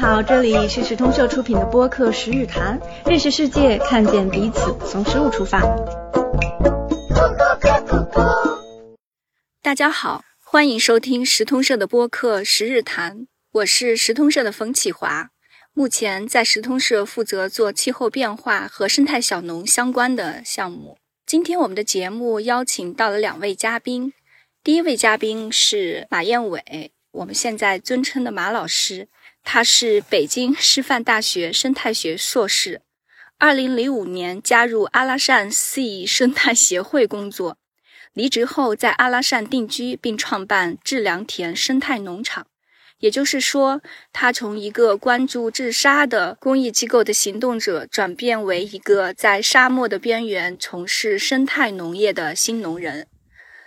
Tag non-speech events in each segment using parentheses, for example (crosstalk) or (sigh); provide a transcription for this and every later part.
好，这里是时通社出品的播客《十日谈》，认识世界，看见彼此，从食物出发。大家好，欢迎收听时通社的播客《十日谈》，我是时通社的冯启华，目前在时通社负责做气候变化和生态小农相关的项目。今天我们的节目邀请到了两位嘉宾，第一位嘉宾是马燕伟，我们现在尊称的马老师。他是北京师范大学生态学硕士，二零零五年加入阿拉善 C 生态协会工作，离职后在阿拉善定居，并创办致良田生态农场。也就是说，他从一个关注治沙的公益机构的行动者，转变为一个在沙漠的边缘从事生态农业的新农人。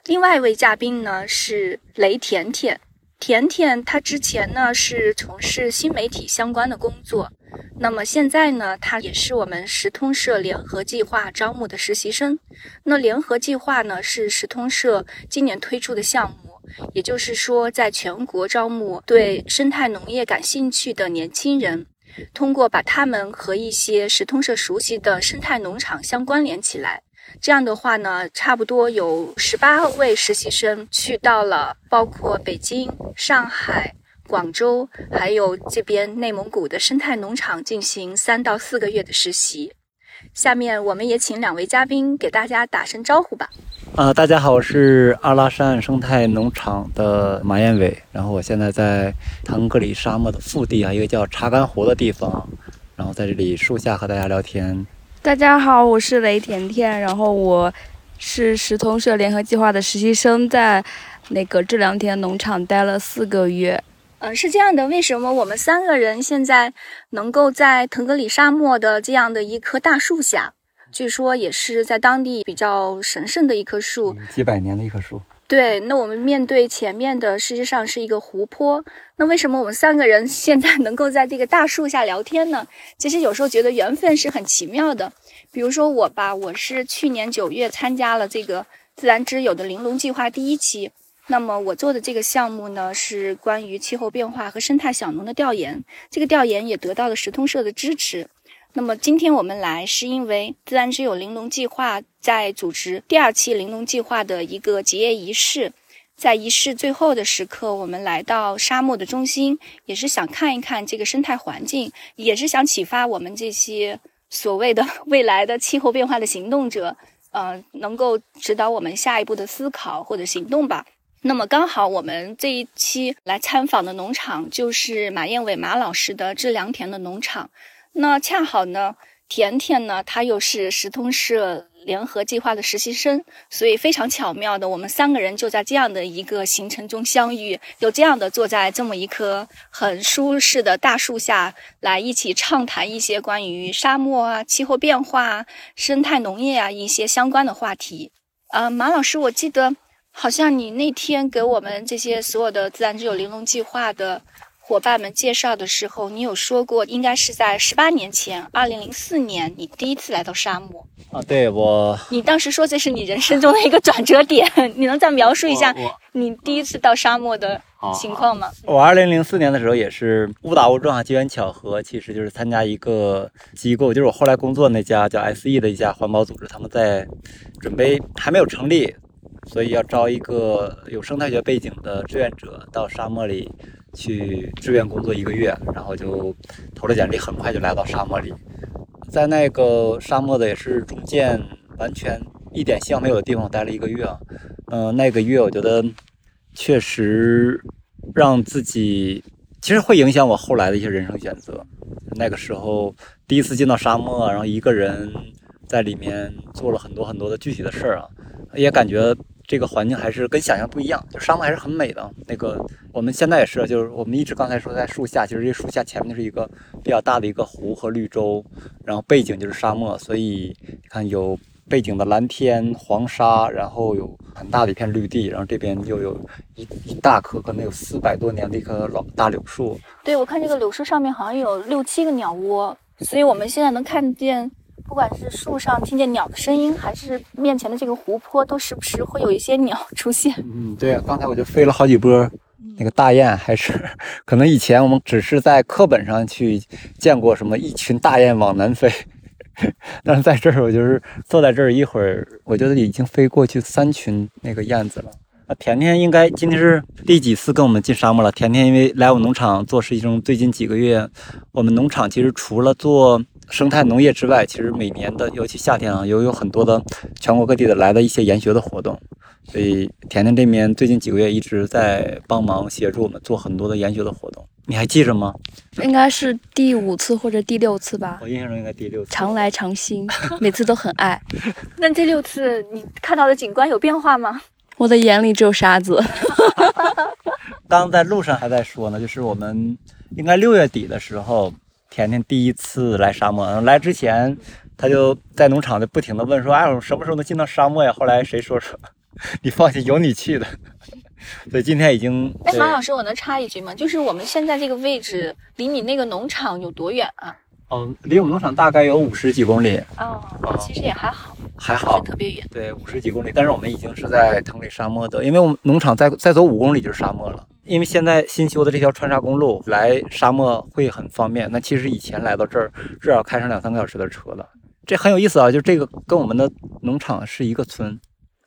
另外一位嘉宾呢是雷甜甜。甜甜，她之前呢是从事新媒体相关的工作，那么现在呢，她也是我们时通社联合计划招募的实习生。那联合计划呢是时通社今年推出的项目，也就是说，在全国招募对生态农业感兴趣的年轻人，通过把他们和一些时通社熟悉的生态农场相关联起来。这样的话呢，差不多有十八位实习生去到了包括北京、上海、广州，还有这边内蒙古的生态农场进行三到四个月的实习。下面我们也请两位嘉宾给大家打声招呼吧。啊，大家好，我是阿拉善生态农场的马彦伟，然后我现在在腾格里沙漠的腹地啊，一个叫查干湖的地方，然后在这里树下和大家聊天。大家好，我是雷甜甜，然后我是石通社联合计划的实习生，在那个这两田农场待了四个月。嗯，是这样的，为什么我们三个人现在能够在腾格里沙漠的这样的一棵大树下？据说也是在当地比较神圣的一棵树，几百年的一棵树。对，那我们面对前面的，实际上是一个湖泊。那为什么我们三个人 (laughs) 现在能够在这个大树下聊天呢？其实有时候觉得缘分是很奇妙的。比如说我吧，我是去年九月参加了这个自然之友的玲珑计划第一期。那么我做的这个项目呢，是关于气候变化和生态小农的调研。这个调研也得到了时通社的支持。那么今天我们来，是因为自然之友玲珑计划在组织第二期玲珑计划的一个结业仪式，在仪式最后的时刻，我们来到沙漠的中心，也是想看一看这个生态环境，也是想启发我们这些所谓的未来的气候变化的行动者，呃，能够指导我们下一步的思考或者行动吧。那么刚好我们这一期来参访的农场就是马燕伟马老师的致良田的农场。那恰好呢，甜甜呢，她又是时通社联合计划的实习生，所以非常巧妙的，我们三个人就在这样的一个行程中相遇，就这样的坐在这么一棵很舒适的大树下来一起畅谈一些关于沙漠啊、气候变化、生态农业啊一些相关的话题。呃，马老师，我记得好像你那天给我们这些所有的自然之友玲珑计划的。伙伴们介绍的时候，你有说过，应该是在十八年前，二零零四年，你第一次来到沙漠啊。对我，你当时说这是你人生中的一个转折点，(laughs) 你能再描述一下你第一次到沙漠的情况吗？我二零零四年的时候也是误打误撞、机缘巧合，其实就是参加一个机构，就是我后来工作那家叫 S.E 的一家环保组织，他们在准备还没有成立，所以要招一个有生态学背景的志愿者到沙漠里。去志愿工作一个月，然后就投了简历，很快就来到沙漠里，在那个沙漠的也是中间完全一点希望没有的地方待了一个月。嗯，那个月我觉得确实让自己其实会影响我后来的一些人生选择。那个时候第一次进到沙漠，然后一个人在里面做了很多很多的具体的事儿啊，也感觉。这个环境还是跟想象不一样，就沙漠还是很美的。那个我们现在也是，就是我们一直刚才说在树下，其实这树下前面就是一个比较大的一个湖和绿洲，然后背景就是沙漠，所以你看有背景的蓝天、黄沙，然后有很大的一片绿地，然后这边又有一一大棵可能有四百多年的一棵老大柳树。对，我看这个柳树上面好像有六七个鸟窝，所以我们现在能看见。不管是树上听见鸟的声音，还是面前的这个湖泊，都时不时会有一些鸟 (laughs) 出现。嗯，对啊，刚才我就飞了好几波那个大雁还是可能以前我们只是在课本上去见过什么一群大雁往南飞，(laughs) 但是在这儿我就是坐在这儿一会儿，我觉得已经飞过去三群那个燕子了。啊，甜甜应该今天是第几次跟我们进沙漠了？甜甜因为来我们农场做实习生，最近几个月，我们农场其实除了做生态农业之外，其实每年的尤其夏天啊，有有很多的全国各地的来的一些研学的活动。所以甜甜这边最近几个月一直在帮忙协助我们做很多的研学的活动，你还记着吗？应该是第五次或者第六次吧。我印象中应该第六次。常来常新，(laughs) 每次都很爱。那这六次你看到的景观有变化吗？我的眼里只有沙子。(laughs) 刚在路上还在说呢，就是我们应该六月底的时候，甜甜第一次来沙漠。来之前，他就在农场就不停的问说：“哎，我什么时候能进到沙漠呀？”后来谁说说？(laughs) 你放心，有你去的。所以今天已经。哎，马老师，我能插一句吗？就是我们现在这个位置离你那个农场有多远啊？嗯，离我们农场大概有五十几公里。哦，其实也还好，还好，特别远。对，五十几公里，但是我们已经是在腾里沙漠的，因为我们农场再再走五公里就是沙漠了。因为现在新修的这条川沙公路来沙漠会很方便。那其实以前来到这儿至少开上两三个小时的车了。这很有意思啊，就这个跟我们的农场是一个村。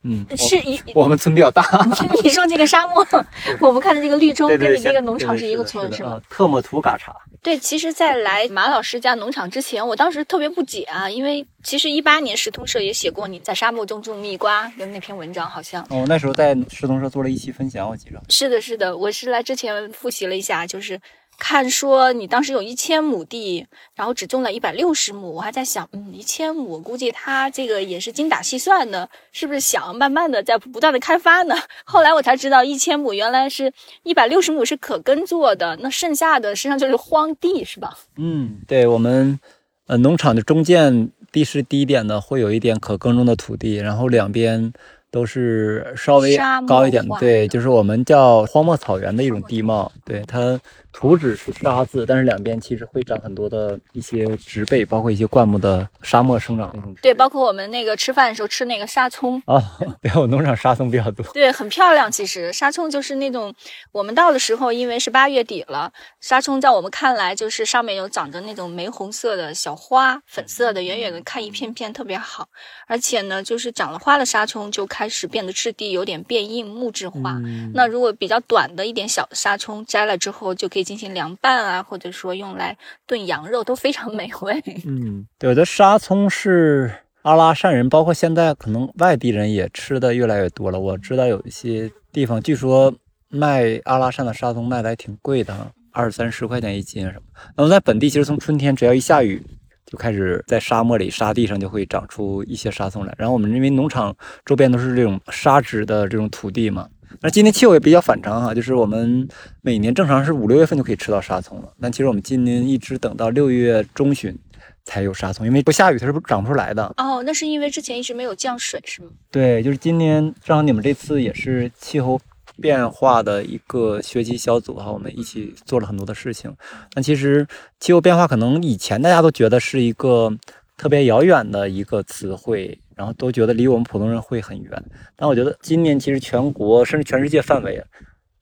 嗯，是一我们村比较大。(laughs) 你说这个沙漠，(laughs) 我们看的这个绿洲跟你那个农场是一个村是吗？特莫图嘎查。对，其实，在来马老师家农场之前，我当时特别不解啊，因为其实一八年石通社也写过你在沙漠中种蜜瓜的那篇文章，好像。哦，那时候在石通社做了一期分享，我记着。是的，是的，我是来之前复习了一下，就是。看说你当时有一千亩地，然后只种了一百六十亩，我还在想，嗯，一千亩，估计他这个也是精打细算的，是不是想慢慢的在不断的开发呢？(laughs) 后来我才知道，一千亩原来是一百六十亩是可耕作的，那剩下的实际上就是荒地，是吧？嗯，对我们，呃，农场的中间地势低一点的，会有一点可耕种的土地，然后两边。都是稍微高一点的，对，就是我们叫荒漠草原的一种地貌，对它土质是沙子，但是两边其实会长很多的一些植被，包括一些灌木的沙漠生长那种。对，包括我们那个吃饭的时候吃那个沙葱啊，(laughs) 对，我农场沙葱比较多。对，很漂亮。其实沙葱就是那种我们到的时候，因为是八月底了，沙葱在我们看来就是上面有长着那种玫红色的小花，粉色的，远远的看一片片特别好。而且呢，就是长了花的沙葱就开始变得质地有点变硬、木质化。那如果比较短的一点小的沙葱摘了之后，就可以进行凉拌啊，或者说用来炖羊肉都非常美味。(laughs) 嗯，有的沙葱是阿拉善人，包括现在可能外地人也吃的越来越多了。我知道有一些地方，据说卖阿拉善的沙葱卖的还挺贵的，二三十块钱一斤什么。那么在本地，其实从春天只要一下雨。就开始在沙漠里沙地上就会长出一些沙葱来，然后我们因为农场周边都是这种沙质的这种土地嘛，那今年气候也比较反常哈，就是我们每年正常是五六月份就可以吃到沙葱了，但其实我们今年一直等到六月中旬才有沙葱，因为不下雨它是不长不出来的。哦，那是因为之前一直没有降水是吗？对，就是今年正好你们这次也是气候。变化的一个学习小组哈，我们一起做了很多的事情。那其实气候变化可能以前大家都觉得是一个特别遥远的一个词汇，然后都觉得离我们普通人会很远。但我觉得今年其实全国甚至全世界范围，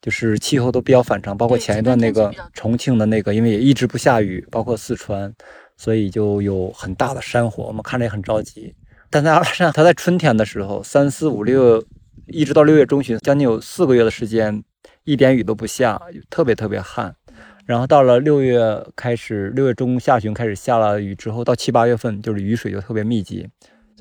就是气候都比较反常。包括前一段那个重庆的那个，因为也一直不下雨，包括四川，所以就有很大的山火，我们看着也很着急。但在阿拉善，它在春天的时候，三四五六。一直到六月中旬，将近有四个月的时间，一点雨都不下，特别特别旱。然后到了六月开始，六月中下旬开始下了雨之后，到七八月份就是雨水就特别密集。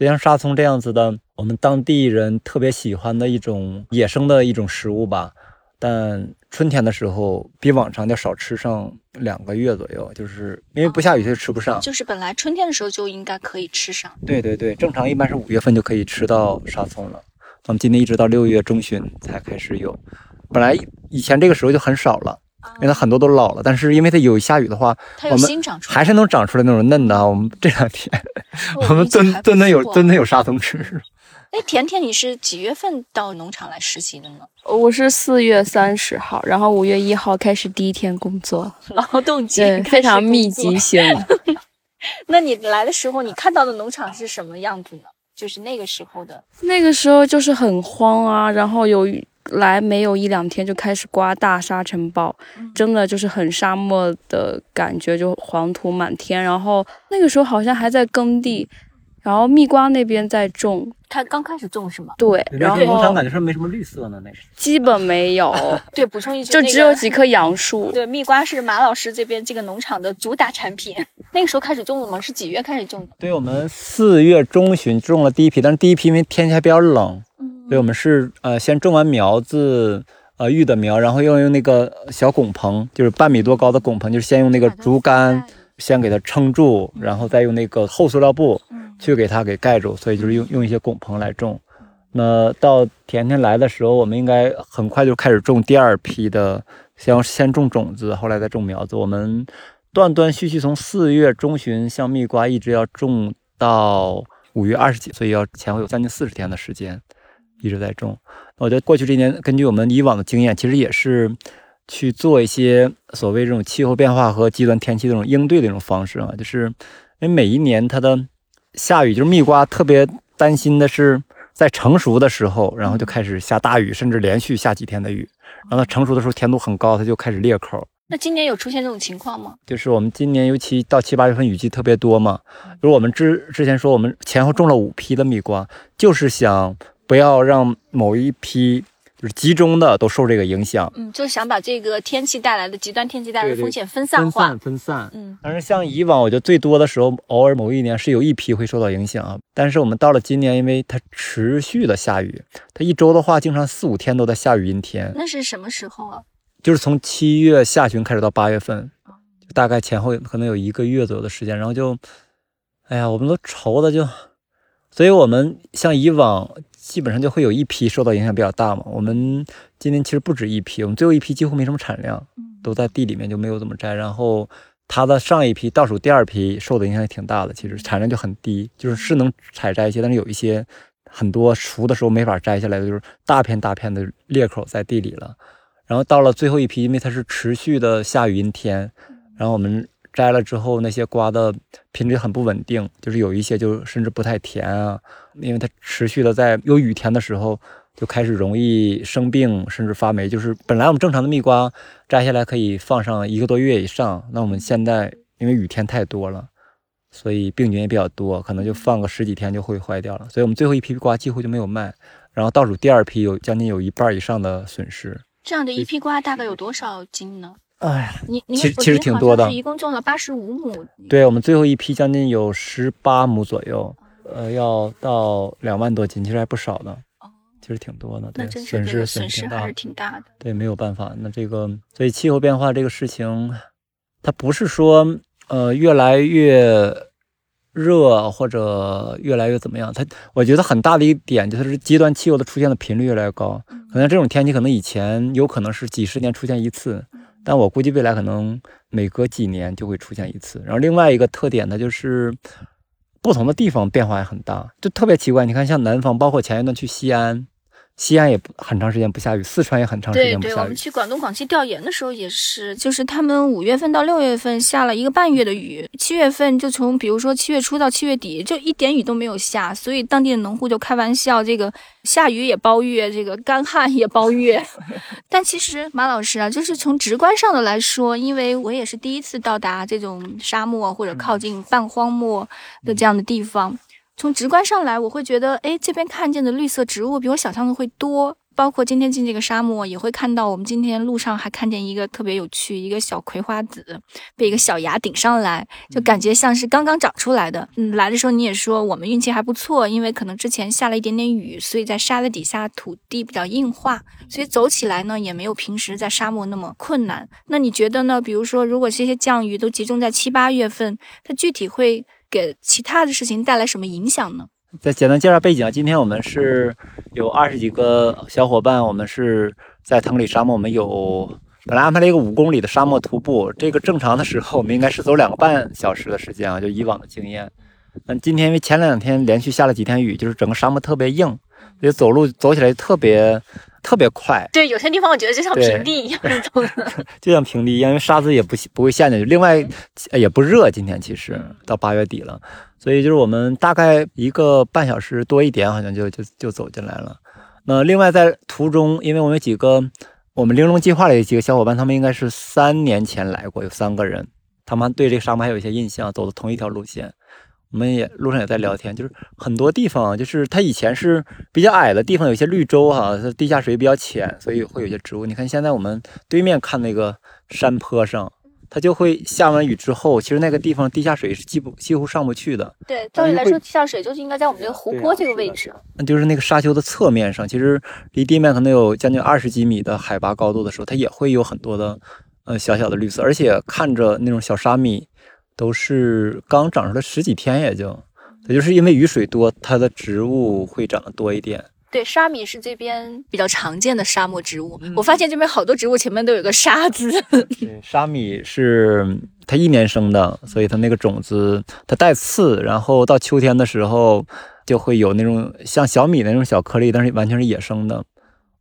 就像沙葱这样子的，我们当地人特别喜欢的一种野生的一种食物吧。但春天的时候比往常要少吃上两个月左右，就是因为不下雨就吃不上。就是本来春天的时候就应该可以吃上。对对对，正常一般是五月份就可以吃到沙葱了。我们今天一直到六月中旬才开始有，本来以前这个时候就很少了，因为它很多都老了。但是因为它有下雨的话，我们还是能长出来那种嫩的。我们这两天，(laughs) 我们真真的有真的有沙葱吃。哎，甜甜，你是几月份到农场来实习的呢？我是四月三十号，然后五月一号开始第一天工作，劳动节非常密集型。(laughs) 那你来的时候，你看到的农场是什么样子呢？就是那个时候的，那个时候就是很荒啊，然后有来没有一两天就开始刮大沙尘暴，真的就是很沙漠的感觉，就黄土满天。然后那个时候好像还在耕地，然后蜜瓜那边在种，它刚开始种是吗？对，然后农场感觉是没什么绿色呢，那是。基本没有，(laughs) 对，补充一句，就只有几棵杨树。(laughs) 对，蜜瓜是马老师这边这个农场的主打产品。(laughs) 那个时候开始种的吗？是几月开始种的？对，我们四月中旬种了第一批，但是第一批因为天气还比较冷，所以我们是呃先种完苗子，呃育的苗，然后又用那个小拱棚，就是半米多高的拱棚，就是先用那个竹竿先给它撑住，然后再用那个厚塑料布去给它给盖住，所以就是用用一些拱棚来种。那到甜甜来的时候，我们应该很快就开始种第二批的，先先种种子，后来再种苗子。我们。断断续续从四月中旬像蜜瓜，一直要种到五月二十几，所以要前后有将近四十天的时间一直在种。我觉得过去这年，根据我们以往的经验，其实也是去做一些所谓这种气候变化和极端天气这种应对的一种方式啊，就是因为每一年它的下雨，就是蜜瓜特别担心的是在成熟的时候，然后就开始下大雨，甚至连续下几天的雨，然后它成熟的时候甜度很高，它就开始裂口。那今年有出现这种情况吗？就是我们今年尤其到七八月份雨季特别多嘛，就是我们之之前说我们前后种了五批的蜜瓜，就是想不要让某一批就是集中的都受这个影响。嗯，就是想把这个天气带来的极端天气带来的风险分散化。分散分散。嗯，但是像以往，我觉得最多的时候，偶尔某一年是有一批会受到影响啊。但是我们到了今年，因为它持续的下雨，它一周的话，经常四五天都在下雨阴天。那是什么时候啊？就是从七月下旬开始到八月份，就大概前后可能有一个月左右的时间，然后就，哎呀，我们都愁的就，所以我们像以往基本上就会有一批受到影响比较大嘛。我们今年其实不止一批，我们最后一批几乎没什么产量，都在地里面就没有怎么摘。然后它的上一批倒数第二批受的影响也挺大的，其实产量就很低，就是是能采摘一些，但是有一些很多熟的时候没法摘下来的，就是大片大片的裂口在地里了。然后到了最后一批，因为它是持续的下雨阴天，然后我们摘了之后，那些瓜的品质很不稳定，就是有一些就甚至不太甜啊，因为它持续的在有雨天的时候就开始容易生病，甚至发霉。就是本来我们正常的蜜瓜摘下来可以放上一个多月以上，那我们现在因为雨天太多了，所以病菌也比较多，可能就放个十几天就会坏掉了。所以我们最后一批瓜几乎就没有卖，然后倒数第二批有将近有一半以上的损失。这样的一批瓜大概有多少斤呢？哎呀，你其实其实挺多的，一共种了八十五亩。对我们最后一批将近有十八亩左右，呃，要到两万多斤，其实还不少呢。哦，其实挺多的，对，损失损失还是挺大的。对，没有办法，那这个所以气候变化这个事情，它不是说呃越来越。热或者越来越怎么样？它我觉得很大的一点就是极端气候的出现的频率越来越高。可能这种天气可能以前有可能是几十年出现一次，但我估计未来可能每隔几年就会出现一次。然后另外一个特点呢，就是不同的地方变化也很大，就特别奇怪。你看，像南方，包括前一段去西安。西安也不很长时间不下雨，四川也很长时间不下雨。对对，我们去广东、广西调研的时候也是，就是他们五月份到六月份下了一个半月的雨，七月份就从比如说七月初到七月底就一点雨都没有下，所以当地的农户就开玩笑，这个下雨也包月，这个干旱也包月。(laughs) 但其实马老师啊，就是从直观上的来说，因为我也是第一次到达这种沙漠或者靠近半荒漠的这样的地方。从直观上来，我会觉得，哎，这边看见的绿色植物比我想象的会多。包括今天进这个沙漠，也会看到我们今天路上还看见一个特别有趣，一个小葵花籽被一个小芽顶上来，就感觉像是刚刚长出来的。嗯，来的时候你也说我们运气还不错，因为可能之前下了一点点雨，所以在沙子底下土地比较硬化，所以走起来呢也没有平时在沙漠那么困难。那你觉得呢？比如说，如果这些降雨都集中在七八月份，它具体会？给其他的事情带来什么影响呢？再简单介绍背景啊，今天我们是有二十几个小伙伴，我们是在腾里沙漠，我们有本来安排了一个五公里的沙漠徒步，这个正常的时候我们应该是走两个半小时的时间啊，就以往的经验。那今天因为前两天连续下了几天雨，就是整个沙漠特别硬，所以走路走起来特别。特别快，对，有些地方我觉得就像平地一样走的，(laughs) 就像平地一样，因为沙子也不不会陷进去。另外也不热，今天其实到八月底了，所以就是我们大概一个半小时多一点，好像就就就走进来了。那另外在途中，因为我们有几个我们玲珑计划里的几个小伙伴，他们应该是三年前来过，有三个人，他们对这个沙漠还有一些印象，走的同一条路线。我们也路上也在聊天，就是很多地方，就是它以前是比较矮的地方，有些绿洲哈，它地下水比较浅，所以会有些植物。你看现在我们对面看那个山坡上，它就会下完雨之后，其实那个地方地下水是几乎几乎上不去的。对，照理来说，地下水就是应该在我们这个湖泊这个位置。那就是那个沙丘的侧面上，其实离地面可能有将近二十几米的海拔高度的时候，它也会有很多的呃小小的绿色，而且看着那种小沙米。都是刚长出来十几天，也就，也就是因为雨水多，它的植物会长得多一点。对，沙米是这边比较常见的沙漠植物。我发现这边好多植物前面都有个沙字。对，沙米是它一年生的，所以它那个种子它带刺，然后到秋天的时候就会有那种像小米那种小颗粒，但是完全是野生的。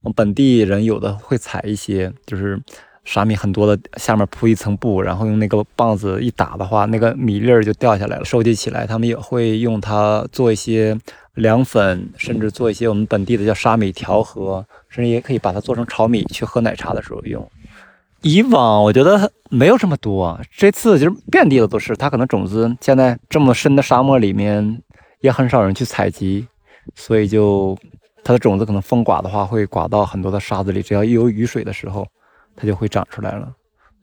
我们本地人有的会采一些，就是。沙米很多的，下面铺一层布，然后用那个棒子一打的话，那个米粒儿就掉下来了，收集起来。他们也会用它做一些凉粉，甚至做一些我们本地的叫沙米调和，甚至也可以把它做成炒米去喝奶茶的时候用。以往我觉得没有这么多，这次就是遍地的都是。它可能种子现在这么深的沙漠里面也很少人去采集，所以就它的种子可能风刮的话会刮到很多的沙子里，只要一有雨水的时候。它就会长出来了。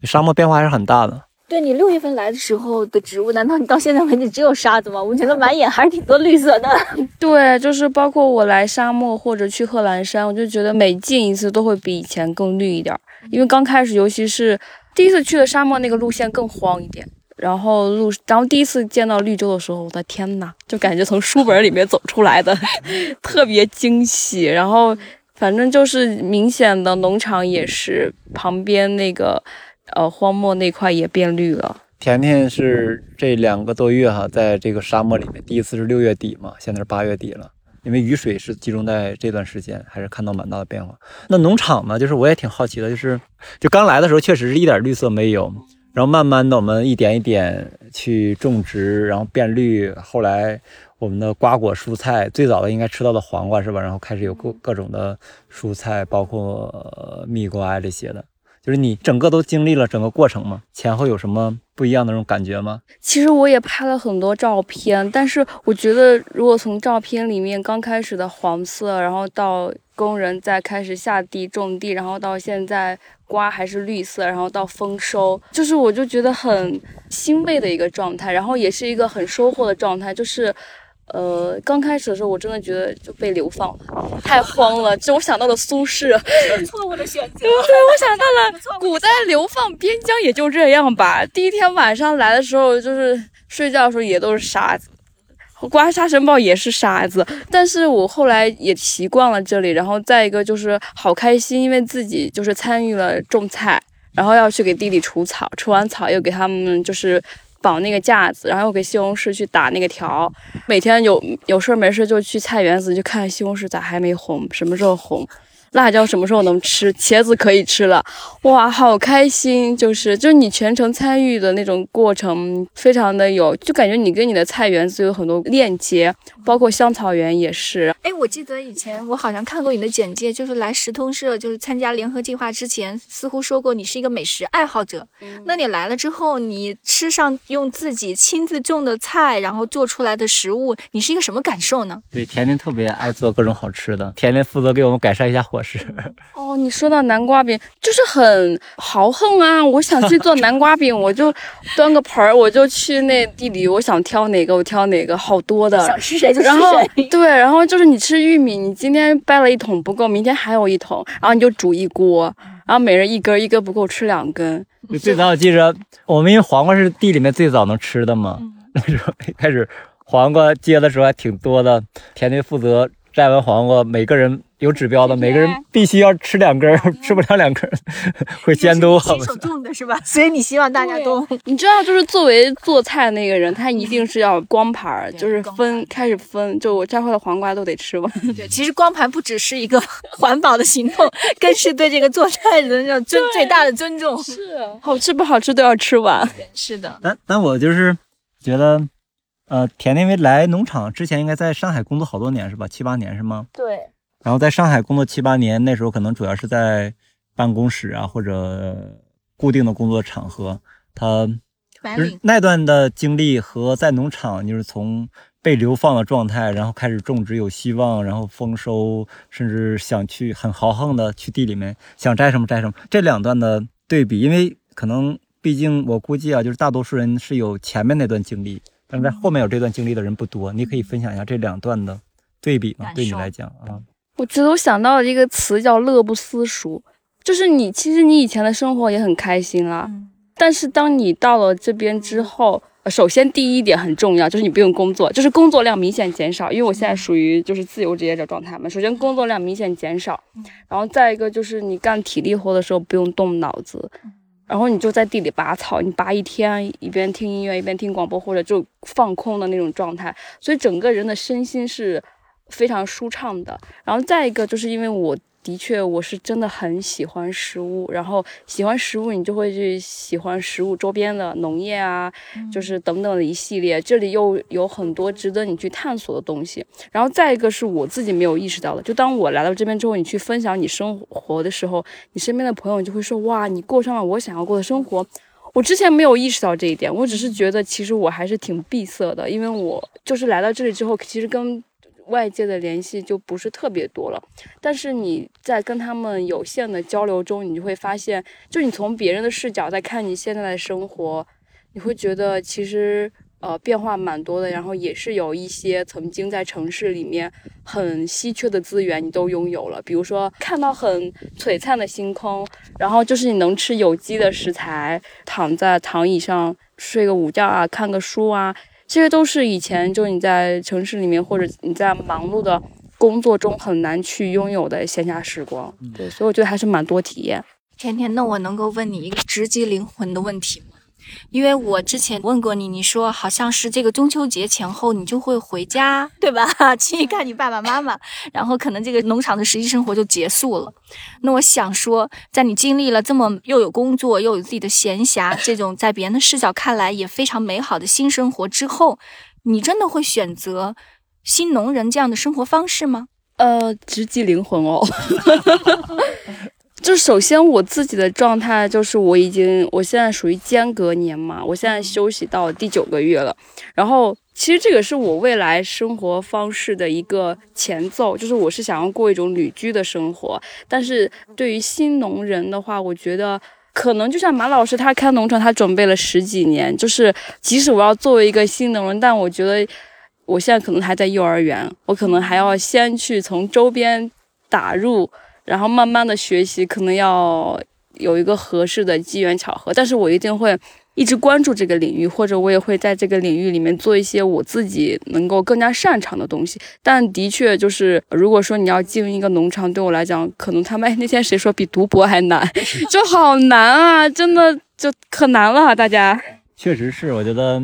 沙漠变化还是很大的。对你六月份来的时候的植物，难道你到现在为止只有沙子吗？我觉得满眼还是挺多绿色的。(laughs) 对，就是包括我来沙漠或者去贺兰山，我就觉得每进一次都会比以前更绿一点。因为刚开始，尤其是第一次去的沙漠那个路线更荒一点。然后路，然后第一次见到绿洲的时候，我的天呐，就感觉从书本里面走出来的，(laughs) 特别惊喜。然后。反正就是明显的农场也是旁边那个，呃，荒漠那块也变绿了。甜甜是这两个多月哈，在这个沙漠里面，第一次是六月底嘛，现在是八月底了。因为雨水是集中在这段时间，还是看到蛮大的变化。那农场呢，就是我也挺好奇的，就是就刚来的时候确实是一点绿色没有，然后慢慢的我们一点一点去种植，然后变绿，后来。我们的瓜果蔬菜最早的应该吃到的黄瓜是吧？然后开始有各各种的蔬菜，包括蜜瓜这些的。就是你整个都经历了整个过程吗？前后有什么不一样的那种感觉吗？其实我也拍了很多照片，但是我觉得如果从照片里面刚开始的黄色，然后到工人在开始下地种地，然后到现在瓜还是绿色，然后到丰收，就是我就觉得很欣慰的一个状态，然后也是一个很收获的状态，就是。呃，刚开始的时候，我真的觉得就被流放了，太慌了。就我想到了苏轼，(laughs) 错误的选择。(laughs) 对，我想到了 (laughs) 古代流放边疆，也就这样吧。第一天晚上来的时候，就是睡觉的时候也都是沙子，刮沙尘暴也是沙子。但是我后来也习惯了这里，然后再一个就是好开心，因为自己就是参与了种菜，然后要去给地里除草，除完草又给他们就是。绑那个架子，然后给西红柿去打那个条，每天有有事没事就去菜园子去看西红柿咋还没红，什么时候红。辣椒什么时候能吃？茄子可以吃了，哇，好开心！就是就是你全程参与的那种过程，非常的有，就感觉你跟你的菜园子有很多链接，包括香草园也是。哎，我记得以前我好像看过你的简介，就是来食通社，就是参加联合计划之前，似乎说过你是一个美食爱好者。那你来了之后，你吃上用自己亲自种的菜，然后做出来的食物，你是一个什么感受呢？对，甜甜特别爱做各种好吃的，甜甜负责给我们改善一下伙。是 (laughs) 哦，你说到南瓜饼，就是很豪横啊！我想去做南瓜饼，我就端个盆儿，我就去那地里，我想挑哪个我挑哪个，好多的。想吃谁就吃谁。对，然后就是你吃玉米，你今天掰了一桶不够，明天还有一桶，然后你就煮一锅，然后每人一根，一根不够吃两根。最早我记着，我们因为黄瓜是地里面最早能吃的嘛，那时候开始黄瓜接的时候还挺多的，田队负责摘完黄瓜，每个人。有指标的，每个人必须要吃两根，吃不了两根 (laughs) 会监督。亲手种的是吧？(laughs) 所以你希望大家都，你知道，就是作为做菜那个人，他一定是要光盘，就是分开始分，就我摘回来黄瓜都得吃完。(laughs) 对，其实光盘不只是一个环保的行动，更是对这个做菜的那种尊最大的尊重。是，好吃不好吃都要吃完。是的。但但我就是觉得，呃，甜甜为来农场之前应该在上海工作好多年是吧？七八年是吗？对。然后在上海工作七八年，那时候可能主要是在办公室啊或者固定的工作场合。他就是那段的经历和在农场，就是从被流放的状态，然后开始种植有希望，然后丰收，甚至想去很豪横的去地里面想摘什么摘什么，这两段的对比，因为可能毕竟我估计啊，就是大多数人是有前面那段经历，但是在后面有这段经历的人不多。你可以分享一下这两段的对比吗？对你来讲啊？我觉得我想到了一个词叫乐不思蜀，就是你其实你以前的生活也很开心啦，但是当你到了这边之后，首先第一点很重要，就是你不用工作，就是工作量明显减少，因为我现在属于就是自由职业者状态嘛。首先工作量明显减少，然后再一个就是你干体力活的时候不用动脑子，然后你就在地里拔草，你拔一天，一边听音乐一边听广播或者就放空的那种状态，所以整个人的身心是。非常舒畅的，然后再一个就是因为我的确我是真的很喜欢食物，然后喜欢食物，你就会去喜欢食物周边的农业啊，就是等等的一系列，这里又有很多值得你去探索的东西。然后再一个是我自己没有意识到的，就当我来到这边之后，你去分享你生活的时候，你身边的朋友就会说哇，你过上了我想要过的生活。我之前没有意识到这一点，我只是觉得其实我还是挺闭塞的，因为我就是来到这里之后，其实跟。外界的联系就不是特别多了，但是你在跟他们有限的交流中，你就会发现，就你从别人的视角在看你现在的生活，你会觉得其实呃变化蛮多的，然后也是有一些曾经在城市里面很稀缺的资源你都拥有了，比如说看到很璀璨的星空，然后就是你能吃有机的食材，躺在躺椅上睡个午觉啊，看个书啊。这些都是以前就你在城市里面或者你在忙碌的工作中很难去拥有的闲暇时光，对，所以我觉得还是蛮多体验。甜甜，那我能够问你一个直击灵魂的问题吗？因为我之前问过你，你说好像是这个中秋节前后你就会回家，对吧？(laughs) 去看你爸爸妈妈，然后可能这个农场的实际生活就结束了。那我想说，在你经历了这么又有工作又有自己的闲暇这种在别人的视角看来也非常美好的新生活之后，你真的会选择新农人这样的生活方式吗？呃，直击灵魂哦。(laughs) 就首先我自己的状态就是我已经我现在属于间隔年嘛，我现在休息到第九个月了。然后其实这个是我未来生活方式的一个前奏，就是我是想要过一种旅居的生活。但是对于新农人的话，我觉得可能就像马老师他开农场，他准备了十几年，就是即使我要作为一个新农人，但我觉得我现在可能还在幼儿园，我可能还要先去从周边打入。然后慢慢的学习，可能要有一个合适的机缘巧合，但是我一定会一直关注这个领域，或者我也会在这个领域里面做一些我自己能够更加擅长的东西。但的确就是，如果说你要经营一个农场，对我来讲，可能他们那天谁说比读博还难，(laughs) 就好难啊，真的就可难了，大家。确实是，我觉得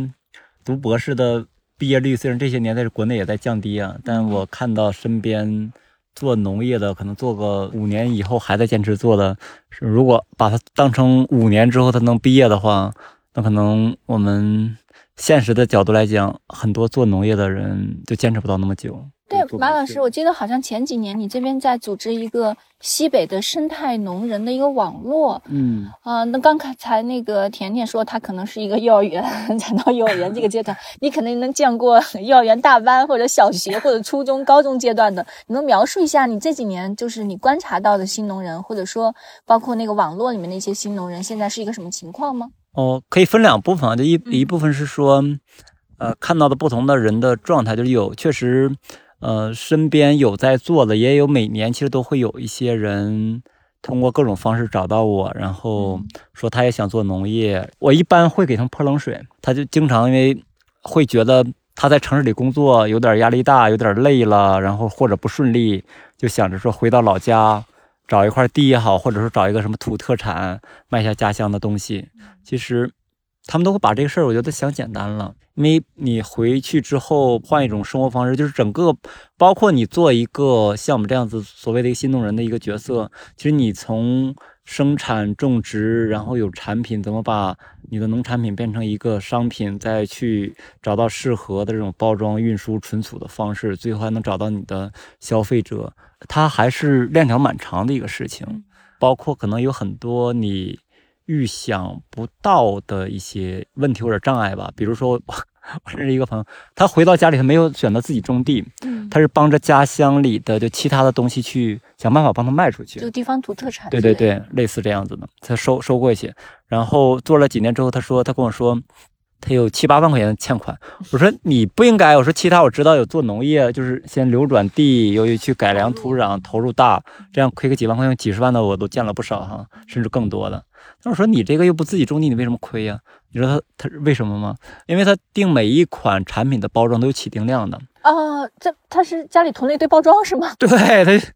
读博士的毕业率虽然这些年在国内也在降低啊，但我看到身边。做农业的可能做个五年以后还在坚持做的，如果把它当成五年之后他能毕业的话，那可能我们现实的角度来讲，很多做农业的人就坚持不到那么久。对，马老师，我记得好像前几年你这边在组织一个西北的生态农人的一个网络。嗯啊，那刚才那个甜甜说他可能是一个幼儿园 (laughs) 才到幼儿园这个阶段，你肯定能见过 (laughs) 幼儿园大班或者小学或者初中、高中阶段的。你能描述一下你这几年就是你观察到的新农人，或者说包括那个网络里面的一些新农人，现在是一个什么情况吗？哦，可以分两部分啊，就一一部分是说，呃，看到的不同的人的状态，就是有确实。呃，身边有在做的，也有每年其实都会有一些人通过各种方式找到我，然后说他也想做农业。我一般会给他们泼冷水，他就经常因为会觉得他在城市里工作有点压力大，有点累了，然后或者不顺利，就想着说回到老家找一块地也好，或者说找一个什么土特产卖下家乡的东西。其实他们都会把这个事儿，我觉得想简单了。因为你回去之后换一种生活方式，就是整个包括你做一个像我们这样子所谓的一个新农人的一个角色，其实你从生产种植，然后有产品，怎么把你的农产品变成一个商品，再去找到适合的这种包装、运输、存储的方式，最后还能找到你的消费者。它还是链条蛮长的一个事情，包括可能有很多你预想不到的一些问题或者障碍吧。比如说，我认识一个朋友，他回到家里，他没有选择自己种地，他是帮着家乡里的就其他的东西去想办法帮他卖出去，就地方土特产。对对对，类似这样子的，他收收过一些，然后做了几年之后，他说他跟我说。他有七八万块钱的欠款，我说你不应该。我说其他我知道有做农业，就是先流转地，由于去改良土壤，投入大，这样亏个几万块钱、几十万的我都见了不少哈，甚至更多的。那我说你这个又不自己种地，你为什么亏呀？你知道他他为什么吗？因为他定每一款产品的包装都有起定量的。啊，这他是家里囤了一堆包装是吗？对他。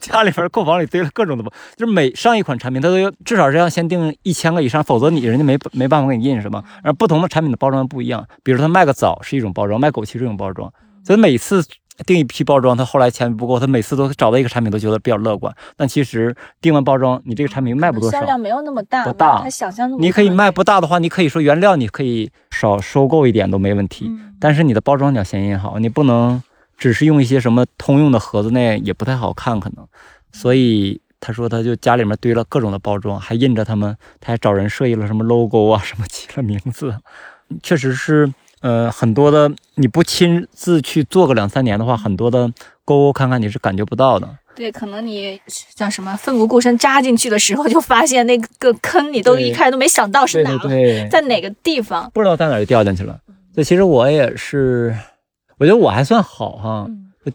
家里边库房里堆了各种的包，就是每上一款产品，他都要至少是要先订一千个以上，否则你人家没没办法给你印，是吗？而不同的产品的包装不一样，比如他卖个枣是一种包装，卖枸杞是一种包装，所以每次订一批包装，他后来钱不够，他每次都找到一个产品都觉得比较乐观，但其实订完包装，你这个产品卖不多少，销量没有那么大，不大，他想象那么你可以卖不大的话，你可以说原料你可以少收购一点都没问题，但是你的包装你要先印好，你不能只是用一些什么通用的盒子，那也不太好看可能。所以他说，他就家里面堆了各种的包装，还印着他们，他还找人设计了什么 logo 啊，什么起了名字，确实是，呃，很多的你不亲自去做个两三年的话，很多的沟沟坎坎你是感觉不到的。对，可能你叫什么奋不顾身扎进去的时候，就发现那个坑，你都一开始都没想到是哪，在哪个地方，不知道在哪就掉进去了。这其实我也是，我觉得我还算好哈，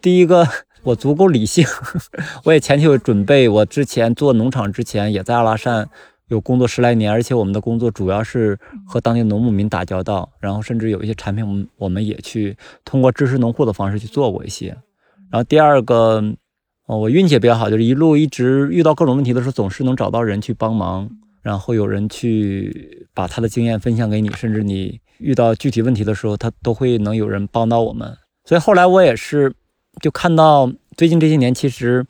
第一个。我足够理性，(laughs) 我也前期有准备。我之前做农场之前，也在阿拉善有工作十来年，而且我们的工作主要是和当地农牧民打交道，然后甚至有一些产品，我们我们也去通过支持农户的方式去做过一些。然后第二个，哦，我运气也比较好，就是一路一直遇到各种问题的时候，总是能找到人去帮忙，然后有人去把他的经验分享给你，甚至你遇到具体问题的时候，他都会能有人帮到我们。所以后来我也是。就看到最近这些年，其实，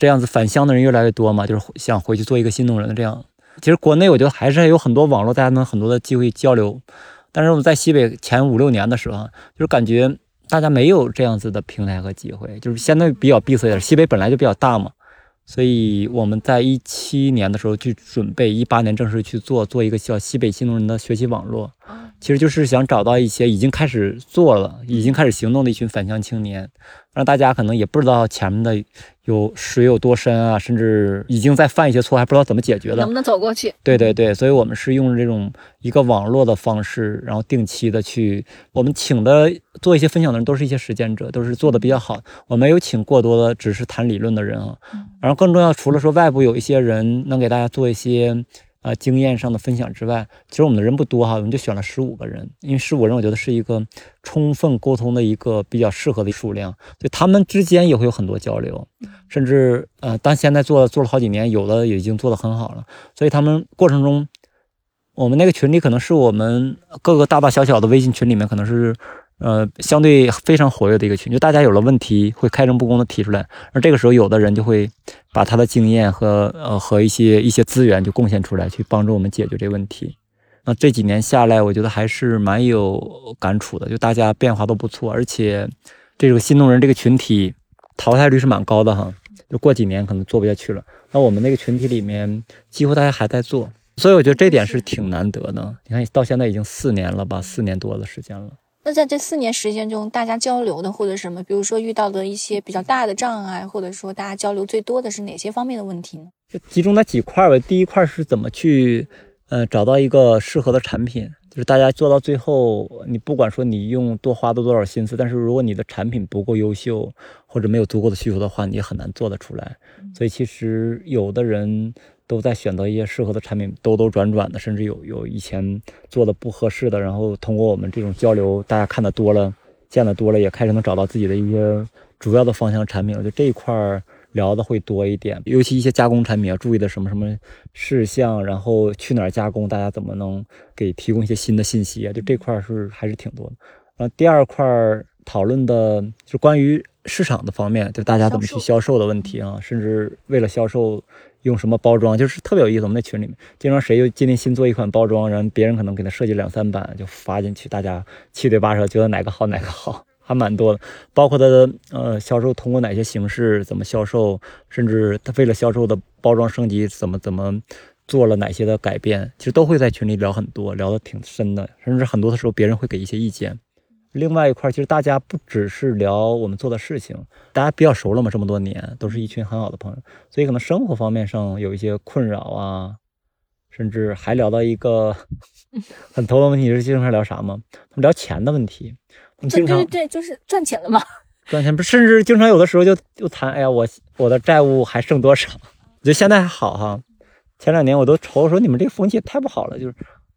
这样子返乡的人越来越多嘛，就是想回去做一个新农人的这样。其实国内我觉得还是有很多网络，大家能很多的机会交流。但是我们在西北前五六年的时候，就是感觉大家没有这样子的平台和机会，就是相对比较闭塞一点。西北本来就比较大嘛，所以我们在一七年的时候去准备，一八年正式去做做一个叫西北新农人的学习网络。其实就是想找到一些已经开始做了、已经开始行动的一群返乡青年，让大家可能也不知道前面的有水有多深啊，甚至已经在犯一些错，还不知道怎么解决的，能不能走过去？对对对，所以我们是用这种一个网络的方式，然后定期的去，我们请的做一些分享的人都是一些实践者，都是做的比较好。我没有请过多的只是谈理论的人啊，然后更重要，除了说外部有一些人能给大家做一些。啊，经验上的分享之外，其实我们的人不多哈，我们就选了十五个人，因为十五人我觉得是一个充分沟通的一个比较适合的数量，就他们之间也会有很多交流，甚至呃，但现在做做了好几年，有的已经做得很好了，所以他们过程中，我们那个群里可能是我们各个大大小小的微信群里面可能是。呃，相对非常活跃的一个群，就大家有了问题会开诚布公的提出来，而这个时候有的人就会把他的经验和呃和一些一些资源就贡献出来，去帮助我们解决这个问题。那这几年下来，我觉得还是蛮有感触的，就大家变化都不错，而且这个新农人这个群体淘汰率是蛮高的哈，就过几年可能做不下去了。那我们那个群体里面，几乎大家还在做，所以我觉得这点是挺难得的。你看到现在已经四年了吧，四年多的时间了。那在这四年时间中，大家交流的或者什么，比如说遇到的一些比较大的障碍，或者说大家交流最多的是哪些方面的问题呢？就集中在几块吧。第一块是怎么去，呃，找到一个适合的产品，就是大家做到最后，你不管说你用多花的多少心思，但是如果你的产品不够优秀，或者没有足够的需求的话，你也很难做得出来。所以其实有的人。都在选择一些适合的产品，兜兜转转的，甚至有有以前做的不合适的，然后通过我们这种交流，大家看的多了，见的多了，也开始能找到自己的一些主要的方向产品。我觉得这一块聊的会多一点，尤其一些加工产品要注意的什么什么事项，然后去哪儿加工，大家怎么能给提供一些新的信息啊？就这块是还是挺多的。然后第二块讨论的就关于市场的方面，就大家怎么去销售的问题啊，甚至为了销售。用什么包装就是特别有意思。我们那群里面，经常谁又今天新做一款包装，然后别人可能给他设计两三版就发进去，大家七嘴八舌，觉得哪个好哪个好。(laughs) 还蛮多的，包括他的呃销售通过哪些形式，怎么销售，甚至他为了销售的包装升级，怎么怎么做了哪些的改变，其实都会在群里聊很多，聊得挺深的，甚至很多的时候别人会给一些意见。另外一块，其实大家不只是聊我们做的事情，大家比较熟了嘛，这么多年都是一群很好的朋友，所以可能生活方面上有一些困扰啊，(laughs) 甚至还聊到一个 (laughs) 很头疼的问题，是经常聊啥吗？他们聊钱的问题，他们经常对对对，就是赚钱了嘛。赚钱不，甚至经常有的时候就就谈，哎呀，我我的债务还剩多少？我觉得现在还好哈，前两年我都愁说你们这个风气也太不好了，就是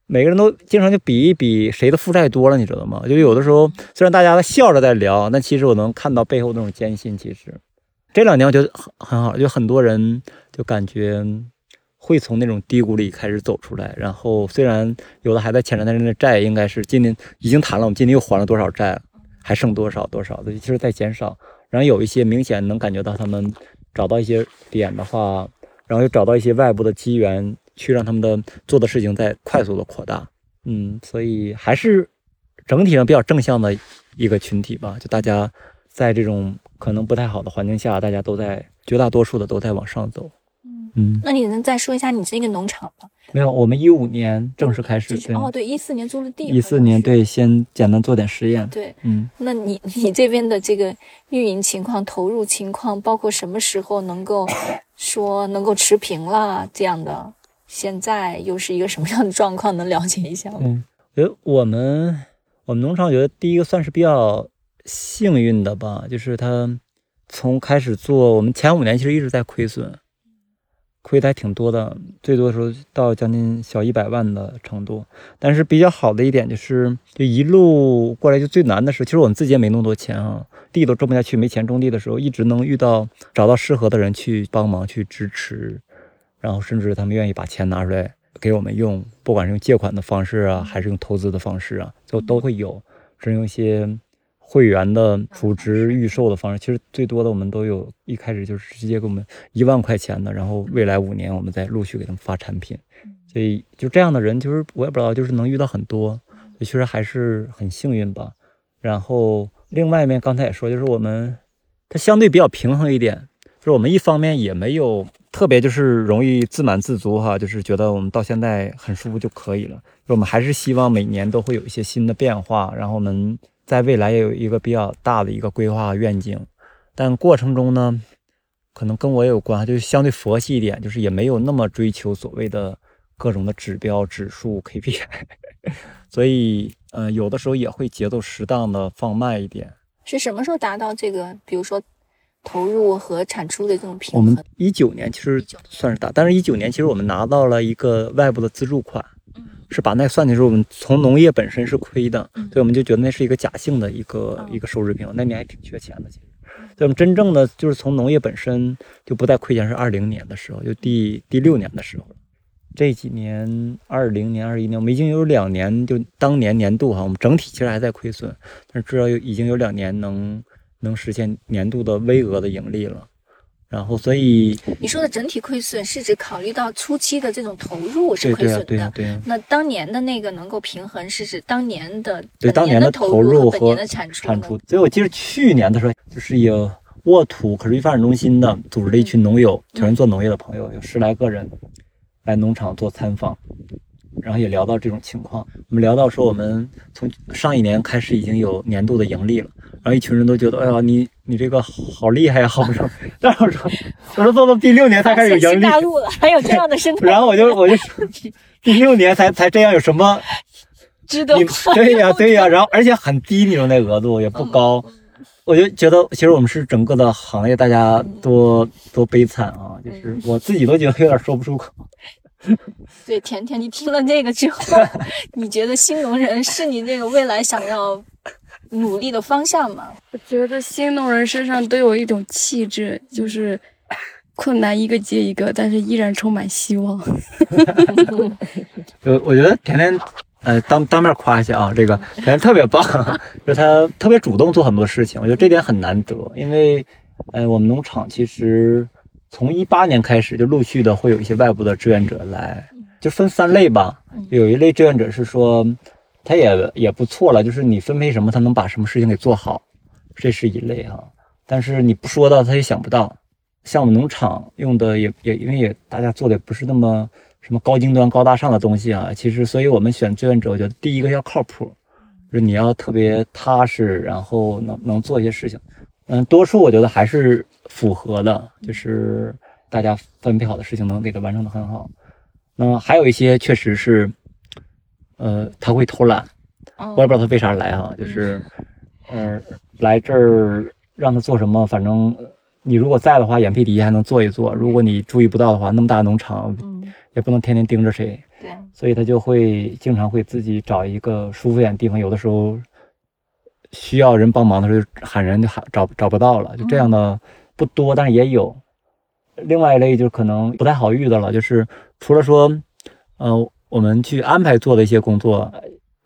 每个人都经常就比一比谁的负债多了，你知道吗？就有的时候虽然大家笑着在聊，但其实我能看到背后那种艰辛。其实这两年我觉得很很好，就很多人就感觉会从那种低谷里开始走出来，然后虽然有的还在欠着那人的债，应该是今年已经谈了，我们今年又还了多少债。还剩多少多少的，其实在减少。然后有一些明显能感觉到他们找到一些点的话，然后又找到一些外部的机缘，去让他们的做的事情在快速的扩大。嗯，所以还是整体上比较正向的一个群体吧。就大家在这种可能不太好的环境下，大家都在绝大多数的都在往上走。嗯，那你能再说一下你这个农场吗？没有，我们一五年正式开始。对哦，对，一四年租的地。一四年对，先简单做点实验。对，嗯，那你 (laughs) 你这边的这个运营情况、投入情况，包括什么时候能够说能够持平了这样的？现在又是一个什么样的状况？能了解一下吗？嗯，我觉得我们我们农场，觉得第一个算是比较幸运的吧，就是它从开始做，我们前五年其实一直在亏损。亏的还挺多的，最多的时候到将近小一百万的程度。但是比较好的一点就是，就一路过来就最难的是，其实我们自己也没那么多钱啊，地都种不下去，没钱种地的时候，一直能遇到找到适合的人去帮忙去支持，然后甚至他们愿意把钱拿出来给我们用，不管是用借款的方式啊，还是用投资的方式啊，就都会有，甚至用一些。会员的储值预售的方式，其实最多的我们都有一开始就是直接给我们一万块钱的，然后未来五年我们再陆续给他们发产品，所以就这样的人，就是我也不知道，就是能遇到很多，其实还是很幸运吧。然后另外一面刚才也说，就是我们它相对比较平衡一点，就是我们一方面也没有特别就是容易自满自足哈，就是觉得我们到现在很舒服就可以了，我们还是希望每年都会有一些新的变化，然后我们。在未来也有一个比较大的一个规划和愿景，但过程中呢，可能跟我也有关，就是相对佛系一点，就是也没有那么追求所谓的各种的指标、指数、KPI，(laughs) 所以呃，有的时候也会节奏适当的放慢一点。是什么时候达到这个，比如说投入和产出的这种平衡？我们一九年其实算是大，但是一九年其实我们拿到了一个外部的资助款。是把那算进去，我们从农业本身是亏的，所以我们就觉得那是一个假性的一个一个收支平衡。那年还挺缺钱的，其实。所以我们真正的就是从农业本身就不再亏钱，是二零年的时候，就第第六年的时候。这几年，二零年、二一年，我们已经有两年，就当年年度哈，我们整体其实还在亏损，但是至少有已经有两年能能实现年度的微额的盈利了。然后，所以你说的整体亏损是指考虑到初期的这种投入是亏损的。对对对。那当年的那个能够平衡，是指当年的对当年的投入和产出。产出。所以我记得去年的时候，就是有沃土可持续发展中心的组织了一群农友，全是做农业的朋友，有十来个人来农场做参访，然后也聊到这种情况。我们聊到说，我们从上一年开始已经有年度的盈利了。然后一群人都觉得，哎呀，你你这个好厉害呀，好不成。然后说，我说做到第六年才开始有盈利。大陆了，还有这样的。(laughs) 然后我就我就说，(laughs) 第六年才才这样，有什么 (laughs) 值得？对呀对呀。然后而且很低，你说那额度也不高。我就觉得，其实我们是整个的行业，大家多多悲惨啊！就是我自己都觉得有点说不出口。(laughs) 对，甜甜，你听了这个之后，(laughs) 你觉得新农人是你这个未来想要？努力的方向吗，我觉得新农人身上都有一种气质，就是困难一个接一个，但是依然充满希望。我我觉得甜甜，呃，当当面夸一下啊，这个 (laughs) 甜甜特别棒，就他特别主动做很多事情，我觉得这点很难得。因为，呃，我们农场其实从一八年开始就陆续的会有一些外部的志愿者来，就分三类吧。有一类志愿者是说。他也也不错了，就是你分配什么，他能把什么事情给做好。这是一类哈。但是你不说到，他也想不到。像我们农场用的也也因为也大家做的不是那么什么高精端、高大上的东西啊。其实，所以我们选志愿者，我觉得第一个要靠谱，就是你要特别踏实，然后能能做一些事情。嗯，多数我觉得还是符合的，就是大家分配好的事情能给他完成的很好。那还有一些确实是，呃，他会偷懒，我也不知道他为啥来啊，就是，呃，来这儿让他做什么，反正你如果在的话，眼皮底下还能做一做；如果你注意不到的话，那么大农场，也不能天天盯着谁，对，所以他就会经常会自己找一个舒服点的地方，有的时候。需要人帮忙的时候喊人就喊找找不到了，就这样的不多，但是也有。另外一类就可能不太好遇的了，就是除了说，呃，我们去安排做的一些工作，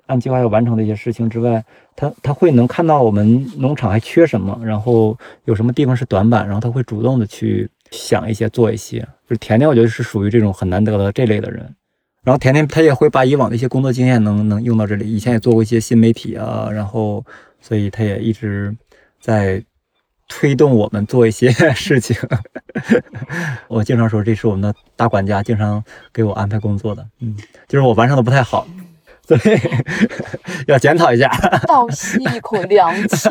按计划要完成的一些事情之外，他他会能看到我们农场还缺什么，然后有什么地方是短板，然后他会主动的去想一些做一些。就是甜甜，我觉得是属于这种很难得的这类的人。然后甜甜他也会把以往的一些工作经验能能用到这里，以前也做过一些新媒体啊，然后。所以他也一直在推动我们做一些 (laughs) 事情。(laughs) 我经常说，这是我们的大管家，经常给我安排工作的。嗯，就是我完成的不太好，(laughs) 所以要检讨一下。倒吸一口凉气。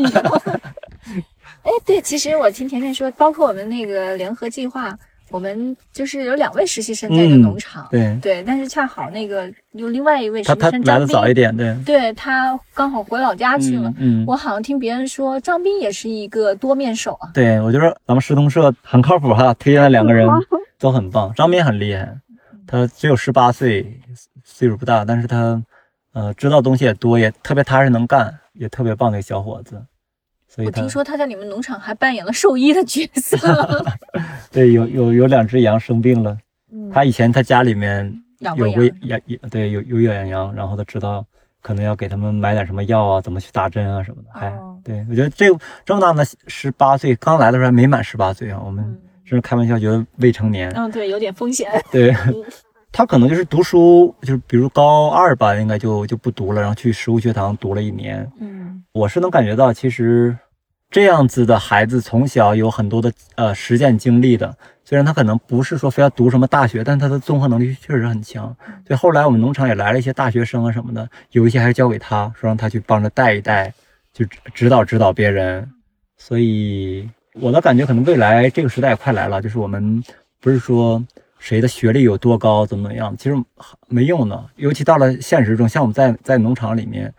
哎，对，其实我听甜甜说，包括我们那个联合计划。我们就是有两位实习生在一个农场，对对，但是恰好那个有另外一位实习生来的早一点，对，对他刚好回老家去了。嗯，我好像听别人说张斌也是一个多面手啊。对，我觉得咱们石通社很靠谱哈，推荐的两个人 (laughs) 都很棒。张斌很厉害，他只有十八岁，岁数不大，但是他呃知道东西也多，也特别踏实能干，也特别棒的一个小伙子。我听说他在你们农场还扮演了兽医的角色。(laughs) (laughs) 对，有有有两只羊生病了，他以前他家里面有过养养，对，有有养羊，然后他知道可能要给他们买点什么药啊，怎么去打针啊什么的。哎，对我觉得这这么大的十八岁刚来的时候还没满十八岁啊，我们甚至开玩笑觉得未成年。嗯，对，有点风险。对，(laughs) 他可能就是读书，就是比如高二吧，应该就就不读了，然后去食物学堂读了一年。嗯，我是能感觉到其实。这样子的孩子从小有很多的呃实践经历的，虽然他可能不是说非要读什么大学，但他的综合能力确实很强。所以后来我们农场也来了一些大学生啊什么的，有一些还是交给他说让他去帮着带一带，就指导指导别人。所以我的感觉可能未来这个时代也快来了，就是我们不是说谁的学历有多高怎么怎么样，其实没用的。尤其到了现实中，像我们在在农场里面，